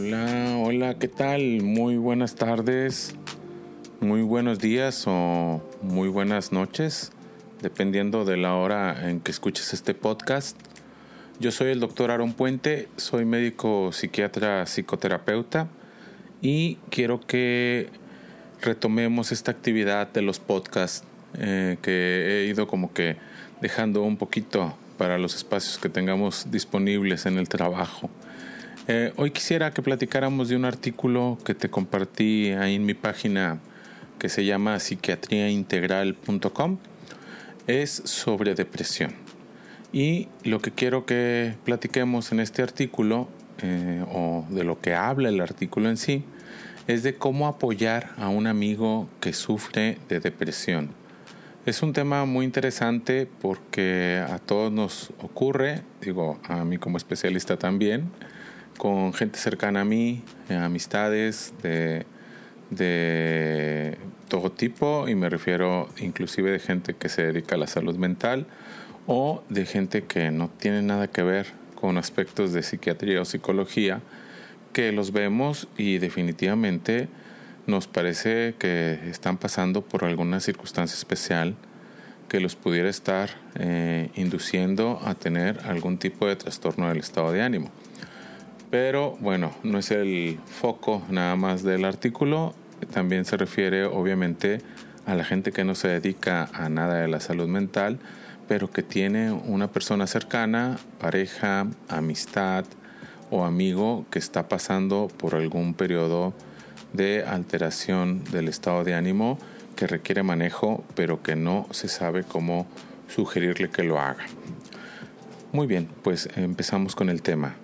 Hola, ¿qué tal? Muy buenas tardes, muy buenos días o muy buenas noches, dependiendo de la hora en que escuches este podcast. Yo soy el doctor Aaron Puente, soy médico psiquiatra psicoterapeuta y quiero que retomemos esta actividad de los podcasts eh, que he ido como que dejando un poquito para los espacios que tengamos disponibles en el trabajo. Eh, hoy quisiera que platicáramos de un artículo que te compartí ahí en mi página que se llama psiquiatriaintegral.com. Es sobre depresión. Y lo que quiero que platiquemos en este artículo, eh, o de lo que habla el artículo en sí, es de cómo apoyar a un amigo que sufre de depresión. Es un tema muy interesante porque a todos nos ocurre, digo, a mí como especialista también, con gente cercana a mí, eh, amistades de, todo tipo, y me refiero inclusive de gente que se dedica a la salud mental o de gente que no tiene nada que ver con aspectos de psiquiatría o psicología, que los vemos y definitivamente nos parece que están pasando por alguna circunstancia especial que los pudiera estar eh, induciendo a tener algún tipo de trastorno del estado de ánimo. Pero bueno, no es el foco nada más del artículo, también se refiere obviamente a la gente que no se dedica a nada de la salud mental, pero que tiene una persona cercana, pareja, amistad o amigo que está pasando por algún periodo de alteración del estado de ánimo que requiere manejo, pero que no se sabe cómo sugerirle que lo haga. Muy bien, pues empezamos con el tema.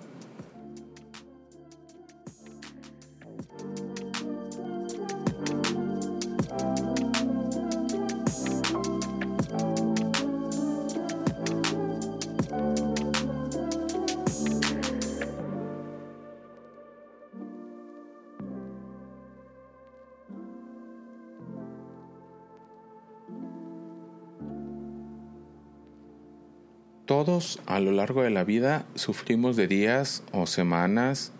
Largo de la vida sufrimos de días o semanas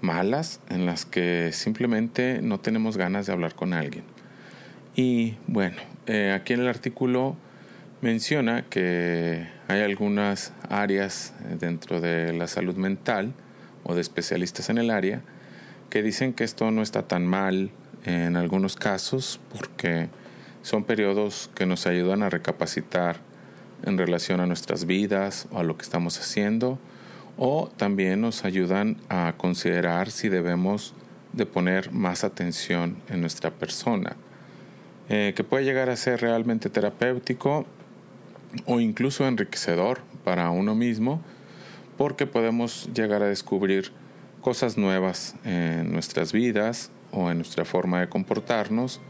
malas en las que simplemente no tenemos ganas de hablar con alguien. Y bueno, eh, aquí en el artículo menciona que hay algunas áreas dentro de la salud mental o de especialistas en el área que dicen que esto no está tan mal en algunos casos porque son periodos que nos ayudan a recapacitar en relación a nuestras vidas o a lo que estamos haciendo, o también nos ayudan a considerar si debemos de poner más atención en nuestra persona, eh, que puede llegar a ser realmente terapéutico o incluso enriquecedor para uno mismo, porque podemos llegar a descubrir cosas nuevas en nuestras vidas o en nuestra forma de comportarnos,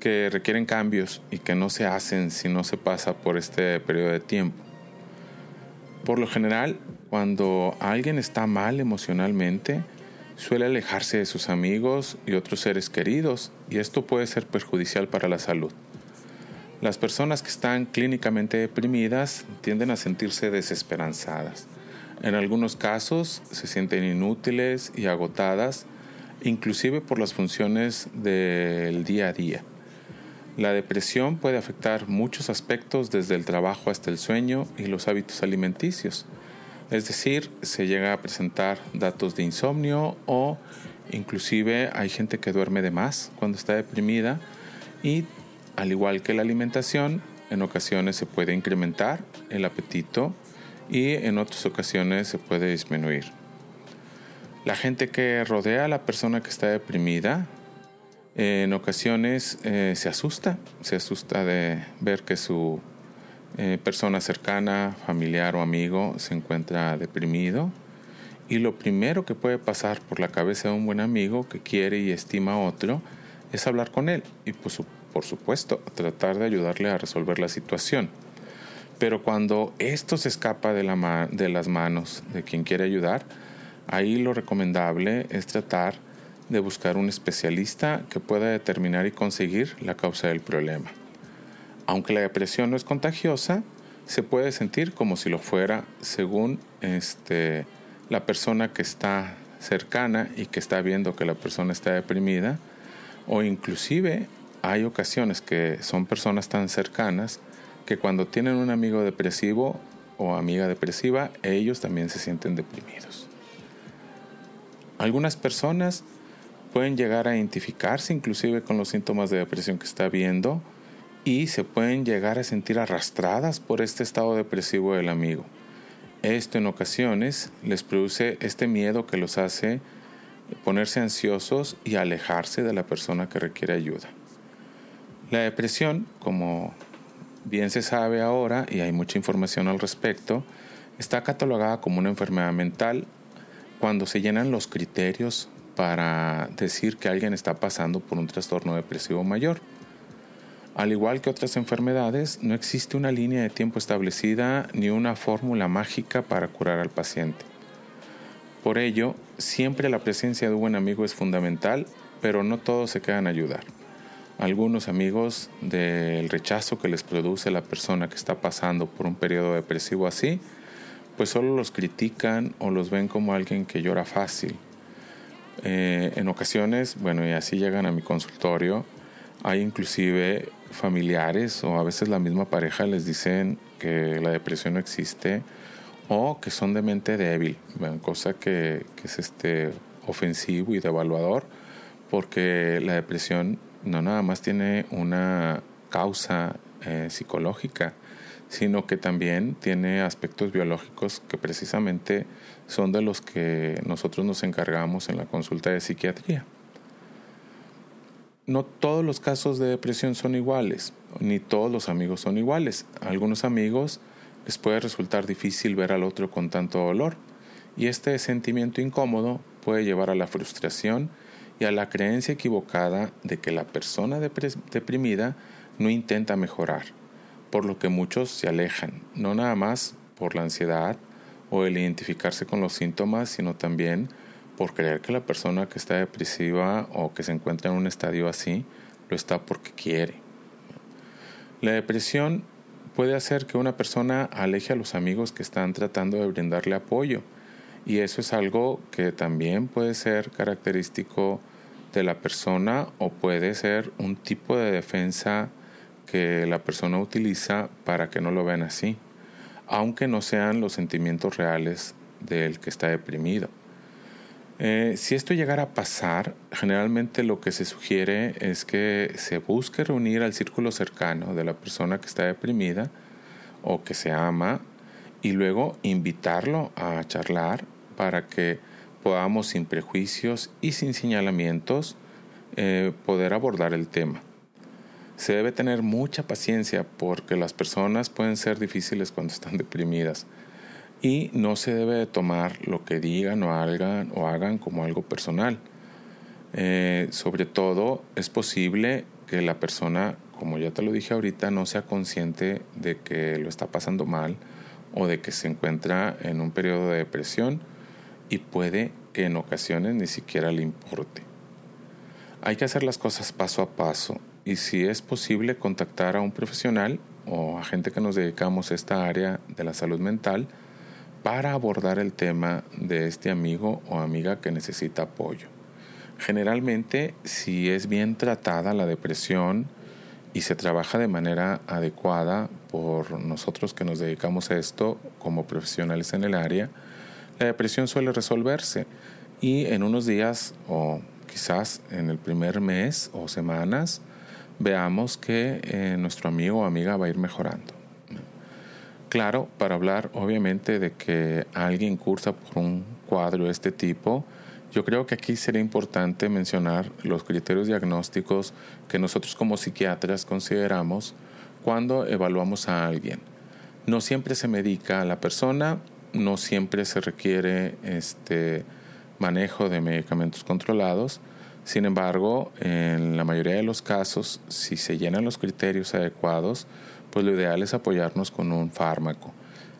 que requieren cambios y que no se hacen si no se pasa por este periodo de tiempo. Por lo general, cuando alguien está mal emocionalmente, suele alejarse de sus amigos y otros seres queridos y esto puede ser perjudicial para la salud. Las personas que están clínicamente deprimidas tienden a sentirse desesperanzadas. En algunos casos se sienten inútiles y agotadas, inclusive por las funciones del día a día. La depresión puede afectar muchos aspectos desde el trabajo hasta el sueño y los hábitos alimenticios. Es decir, se llega a presentar datos de insomnio o inclusive hay gente que duerme de más cuando está deprimida y al igual que la alimentación, en ocasiones se puede incrementar el apetito y en otras ocasiones se puede disminuir. La gente que rodea a la persona que está deprimida en ocasiones eh, se asusta, se asusta de ver que su eh, persona cercana, familiar o amigo se encuentra deprimido. Y lo primero que puede pasar por la cabeza de un buen amigo que quiere y estima a otro es hablar con él y pues, por supuesto tratar de ayudarle a resolver la situación. Pero cuando esto se escapa de, de las manos de quien quiere ayudar, ahí lo recomendable es tratar de buscar un especialista que pueda determinar y conseguir la causa del problema. Aunque la depresión no es contagiosa, se puede sentir como si lo fuera según este, la persona que está cercana y que está viendo que la persona está deprimida, o inclusive hay ocasiones que son personas tan cercanas que cuando tienen un amigo depresivo o amiga depresiva, ellos también se sienten deprimidos. Algunas personas pueden llegar a identificarse inclusive con los síntomas de depresión que está viendo y se pueden llegar a sentir arrastradas por este estado depresivo del amigo. Esto en ocasiones les produce este miedo que los hace ponerse ansiosos y alejarse de la persona que requiere ayuda. La depresión, como bien se sabe ahora y hay mucha información al respecto, está catalogada como una enfermedad mental cuando se llenan los criterios para decir que alguien está pasando por un trastorno depresivo mayor. Al igual que otras enfermedades, no existe una línea de tiempo establecida ni una fórmula mágica para curar al paciente. Por ello, siempre la presencia de un buen amigo es fundamental, pero no todos se quedan a ayudar. Algunos amigos del rechazo que les produce la persona que está pasando por un periodo depresivo así, pues solo los critican o los ven como alguien que llora fácil. Eh, en ocasiones, bueno, y así llegan a mi consultorio, hay inclusive familiares o a veces la misma pareja les dicen que la depresión no existe o que son de mente débil, cosa que, es este ofensivo y devaluador porque la depresión no nada más tiene una causa eh, psicológica, sino que también tiene aspectos biológicos que precisamente son de los que nosotros nos encargamos en la consulta de psiquiatría no todos los casos de depresión son iguales, ni todos los amigos son iguales. A algunos amigos les puede resultar difícil ver al otro con tanto dolor, y este sentimiento incómodo puede llevar a la frustración y a la creencia equivocada de que la persona deprimida no intenta mejorar, por lo que muchos se alejan, no nada más por la ansiedad o el identificarse con los síntomas, sino también por creer que la persona que está depresiva o que se encuentra en un estadio así lo está porque quiere. La depresión puede hacer que una persona aleje a los amigos que están tratando de brindarle apoyo y eso es algo que también puede ser característico de la persona o puede ser un tipo de defensa que la persona utiliza para que no lo vean así, aunque no sean los sentimientos reales del que está deprimido. Eh, si esto llegara a pasar, generalmente lo que se sugiere es que se busque reunir al círculo cercano de la persona que está deprimida o que se ama y luego invitarlo a charlar para que podamos sin prejuicios y sin señalamientos eh, poder abordar el tema. Se debe tener mucha paciencia porque las personas pueden ser difíciles cuando están deprimidas y no se debe de tomar lo que digan o hagan, o hagan como algo personal. Eh, sobre todo es posible que la persona, como ya te lo dije ahorita, no sea consciente de que lo está pasando mal o de que se encuentra en un periodo de depresión y puede que en ocasiones ni siquiera le importe. Hay que hacer las cosas paso a paso y si es posible contactar a un profesional o a gente que nos dedicamos a esta área de la salud mental, para abordar el tema de este amigo o amiga que necesita apoyo. Generalmente, si es bien tratada la depresión y se trabaja de manera adecuada por nosotros que nos dedicamos a esto como profesionales en el área, la depresión suele resolverse y en unos días o quizás en el primer mes o semanas veamos que eh, nuestro amigo o amiga va a ir mejorando. Claro, para hablar obviamente de que alguien cursa por un cuadro de este tipo, yo creo que aquí sería importante mencionar los criterios diagnósticos que nosotros como psiquiatras consideramos cuando evaluamos a alguien. No siempre se medica a la persona, no siempre se requiere este manejo de medicamentos controlados. Sin embargo, en la mayoría de los casos, si se llenan los criterios adecuados, pues lo ideal es apoyarnos con un fármaco.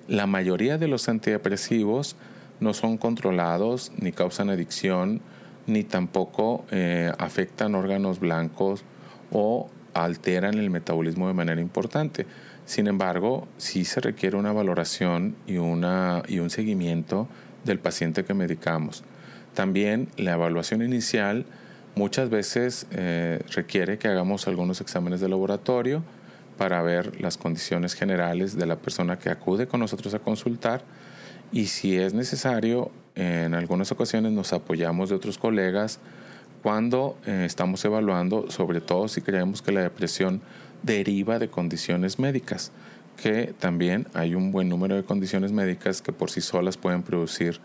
La mayoría de los antidepresivos no son controlados, ni causan adicción, ni tampoco eh, afectan órganos blancos o alteran el metabolismo de manera importante. Sin embargo, sí se requiere una valoración y, una, y un seguimiento del paciente que medicamos. También la evaluación inicial muchas veces eh, requiere que hagamos algunos exámenes de laboratorio para ver las condiciones generales de la persona que acude con nosotros a consultar y si es necesario, en algunas ocasiones nos apoyamos de otros colegas cuando eh, estamos evaluando, sobre todo si creemos que la depresión deriva de condiciones médicas, que también hay un buen número de condiciones médicas que por sí solas pueden producir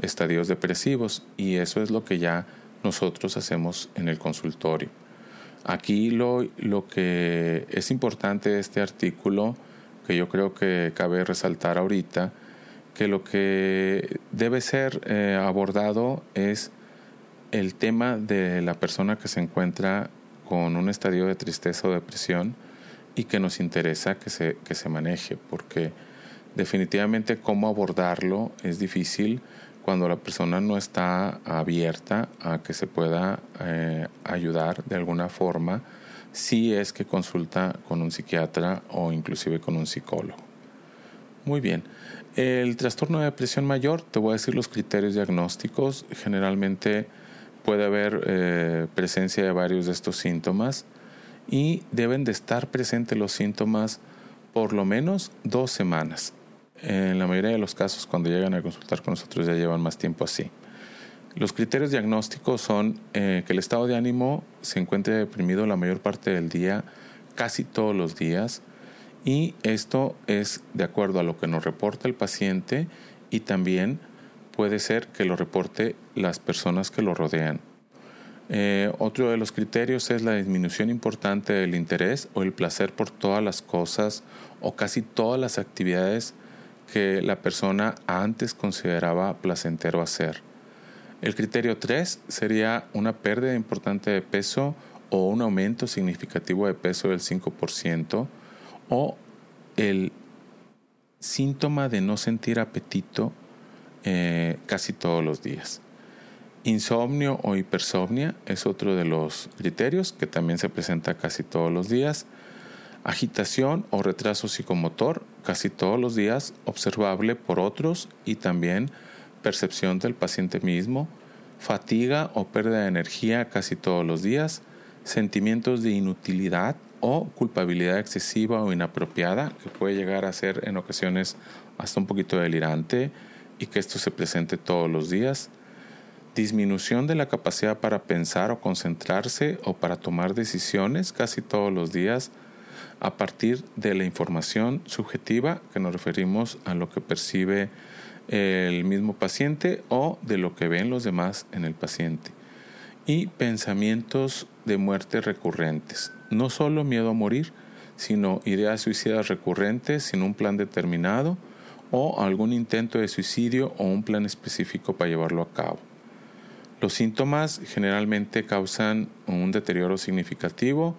estadios depresivos y eso es lo que ya nosotros hacemos en el consultorio. Aquí lo, lo que es importante de este artículo, que yo creo que cabe resaltar ahorita, que lo que debe ser eh, abordado es el tema de la persona que se encuentra con un estadio de tristeza o depresión y que nos interesa que se, que se maneje, porque definitivamente cómo abordarlo es difícil cuando la persona no está abierta a que se pueda eh, ayudar de alguna forma si es que consulta con un psiquiatra o inclusive con un psicólogo. Muy bien. El trastorno de depresión mayor, te voy a decir los criterios diagnósticos. Generalmente puede haber eh, presencia de varios de estos síntomas y deben de estar presentes los síntomas por lo menos dos semanas. En la mayoría de los casos, cuando llegan a consultar con nosotros, ya llevan más tiempo así. Los criterios diagnósticos son eh, que el estado de ánimo se encuentre deprimido la mayor parte del día, casi todos los días, y esto es de acuerdo a lo que nos reporta el paciente y también puede ser que lo reporte las personas que lo rodean. Eh, otro de los criterios es la disminución importante del interés o el placer por todas las cosas o casi todas las actividades que la persona antes consideraba placentero hacer. El criterio 3 sería una pérdida importante de peso o un aumento significativo de peso del 5% o el síntoma de no sentir apetito eh, casi todos los días. Insomnio o hipersomnia es otro de los criterios que también se presenta casi todos los días. Agitación o retraso psicomotor casi todos los días, observable por otros y también percepción del paciente mismo. Fatiga o pérdida de energía casi todos los días. Sentimientos de inutilidad o culpabilidad excesiva o inapropiada, que puede llegar a ser en ocasiones hasta un poquito delirante y que esto se presente todos los días. Disminución de la capacidad para pensar o concentrarse o para tomar decisiones casi todos los días a partir de la información subjetiva que nos referimos a lo que percibe el mismo paciente o de lo que ven los demás en el paciente. Y pensamientos de muerte recurrentes no solo miedo a morir, sino ideas suicidas recurrentes sin un plan determinado o algún intento de suicidio o un plan específico para llevarlo a cabo. Los síntomas generalmente causan un deterioro significativo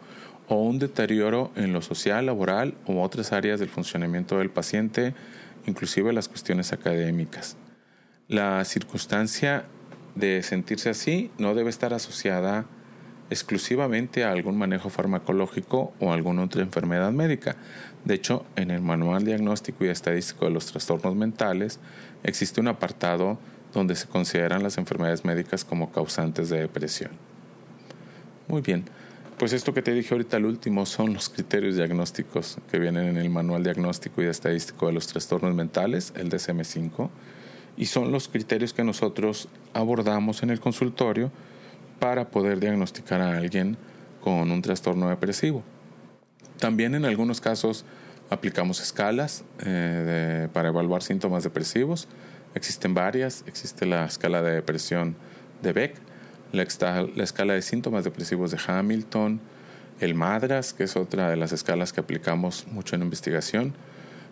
o un deterioro en lo social, laboral u otras áreas del funcionamiento del paciente, inclusive las cuestiones académicas. La circunstancia de sentirse así no debe estar asociada exclusivamente a algún manejo farmacológico o alguna otra enfermedad médica. De hecho, en el Manual Diagnóstico y Estadístico de los Trastornos Mentales existe un apartado donde se consideran las enfermedades médicas como causantes de depresión. Muy bien, pues esto que te dije ahorita al último son los criterios diagnósticos que vienen en el Manual Diagnóstico y Estadístico de los Trastornos Mentales, el DSM-5, y son los criterios que nosotros abordamos en el consultorio para poder diagnosticar a alguien con un trastorno depresivo. También en algunos casos aplicamos escalas eh, para evaluar síntomas depresivos. Existen varias. Existe la escala de depresión de Beck, la, escala de síntomas depresivos de Hamilton, el MADRAS, que es otra de las escalas que aplicamos mucho en investigación.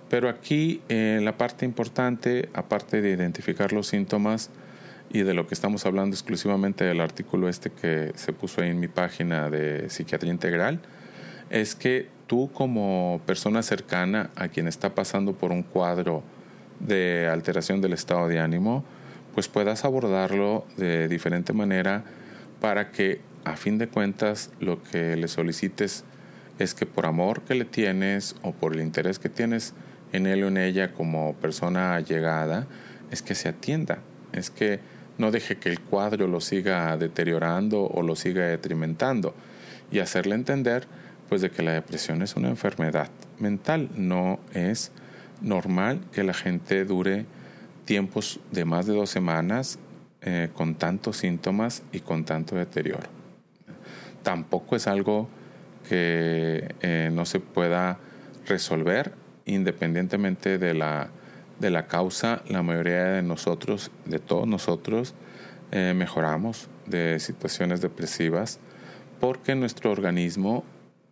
Pero aquí eh, la parte importante, aparte de identificar los síntomas, y de lo que estamos hablando exclusivamente del artículo este que se puso ahí en mi página de psiquiatría integral, es que tú como persona cercana a quien está pasando por un cuadro de alteración del estado de ánimo, pues puedas abordarlo de diferente manera para que a fin de cuentas lo que le solicites es que por amor que le tienes o por el interés que tienes en él o en ella como persona allegada, es que se atienda, es que no deje que el cuadro lo siga deteriorando o lo siga detrimentando. Y hacerle entender pues de que la depresión es una enfermedad mental, no es normal que la gente dure tiempos de más de dos semanas eh, con tantos síntomas y con tanto deterioro. Tampoco es algo que eh, no se pueda resolver independientemente de la, de la causa. La mayoría de nosotros, de todos nosotros, eh, mejoramos de situaciones depresivas porque nuestro organismo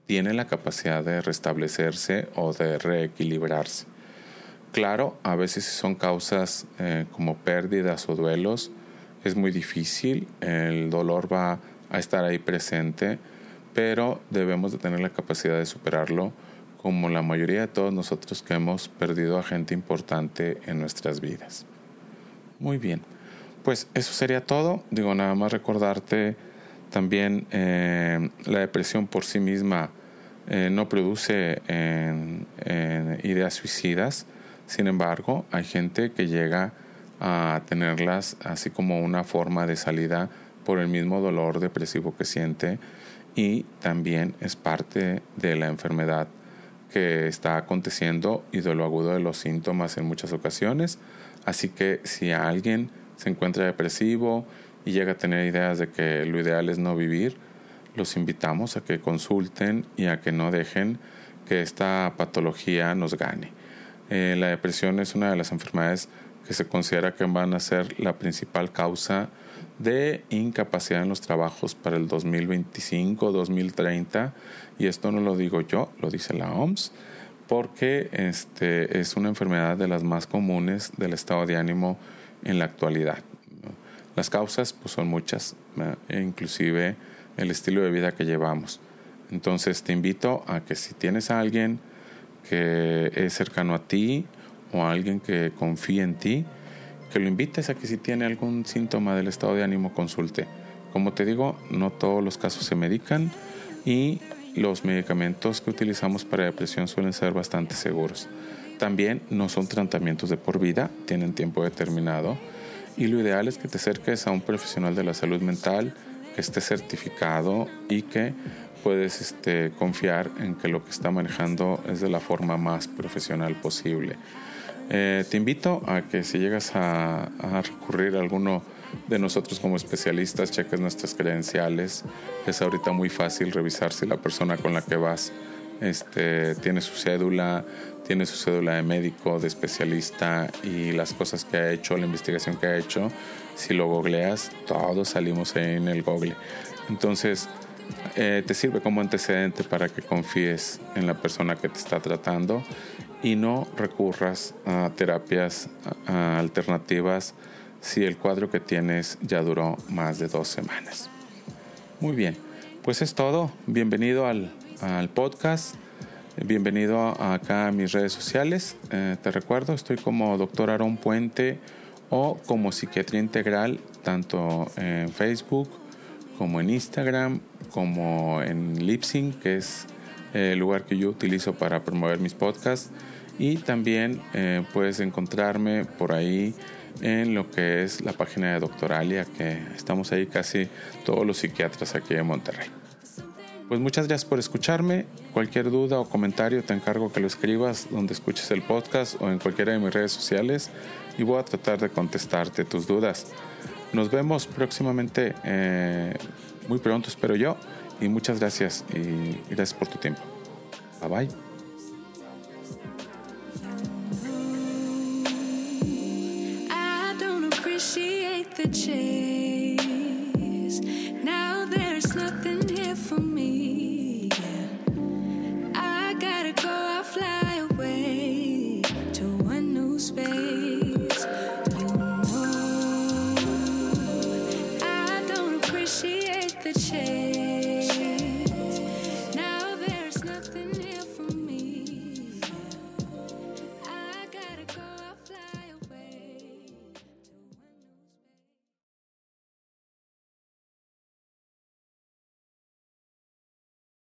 tiene la capacidad de restablecerse o de reequilibrarse. Claro, a veces son causas eh, como pérdidas o duelos, es muy difícil, el dolor va a estar ahí presente, pero debemos de tener la capacidad de superarlo como la mayoría de todos nosotros que hemos perdido a gente importante en nuestras vidas. Muy bien, pues eso sería todo. Digo, nada más recordarte también eh, la depresión por sí misma eh, no produce ideas suicidas sin embargo, hay gente que llega a tenerlas así como una forma de salida por el mismo dolor depresivo que siente y también es parte de la enfermedad que está aconteciendo y de lo agudo de los síntomas en muchas ocasiones. Así que si alguien se encuentra depresivo y llega a tener ideas de que lo ideal es no vivir, los invitamos a que consulten y a que no dejen que esta patología nos gane. Eh, la depresión es una de las enfermedades que se considera que van a ser la principal causa de incapacidad en los trabajos para el 2025-2030 y esto no lo digo yo, lo dice la OMS porque este, es una enfermedad de las más comunes del estado de ánimo en la actualidad. Las causas pues, son muchas, e inclusive el estilo de vida que llevamos. Entonces te invito a que si tienes a alguien que es cercano a ti o a alguien que confíe en ti, que lo invites a que si tiene algún síntoma del estado de ánimo consulte. Como te digo, no todos los casos se medican y los medicamentos que utilizamos para depresión suelen ser bastante seguros. También no son tratamientos de por vida, tienen tiempo determinado y lo ideal es que te acerques a un profesional de la salud mental que esté certificado y que puedes este, confiar en que lo que está manejando es de la forma más profesional posible. Eh, te invito a que si llegas a, recurrir a alguno de nosotros como especialistas, cheques nuestras credenciales. Es ahorita muy fácil revisar si la persona con la que vas este, tiene su cédula, tiene su cédula de médico, de especialista y las cosas que ha hecho, la investigación que ha hecho. Si lo googleas, todos salimos en el google. Entonces, eh, te sirve como antecedente para que confíes en la persona que te está tratando y no recurras a terapias alternativas si el cuadro que tienes ya duró más de dos semanas. Muy bien, pues es todo. Bienvenido al, podcast. Bienvenido acá a mis redes sociales. Eh, te recuerdo, estoy como Doctor Aaron Puente o como Psiquiatría Integral, tanto en Facebook como en Instagram, como en Lipsync, que es el lugar que yo utilizo para promover mis podcasts. Y también eh, puedes encontrarme por ahí en lo que es la página de Doctoralia, que estamos ahí casi todos los psiquiatras aquí en Monterrey. Pues muchas gracias por escucharme. Cualquier duda o comentario te encargo que lo escribas donde escuches el podcast o en cualquiera de mis redes sociales y voy a tratar de contestarte tus dudas. Nos vemos próximamente, eh, muy pronto espero yo, y muchas gracias y gracias por tu tiempo. Bye bye.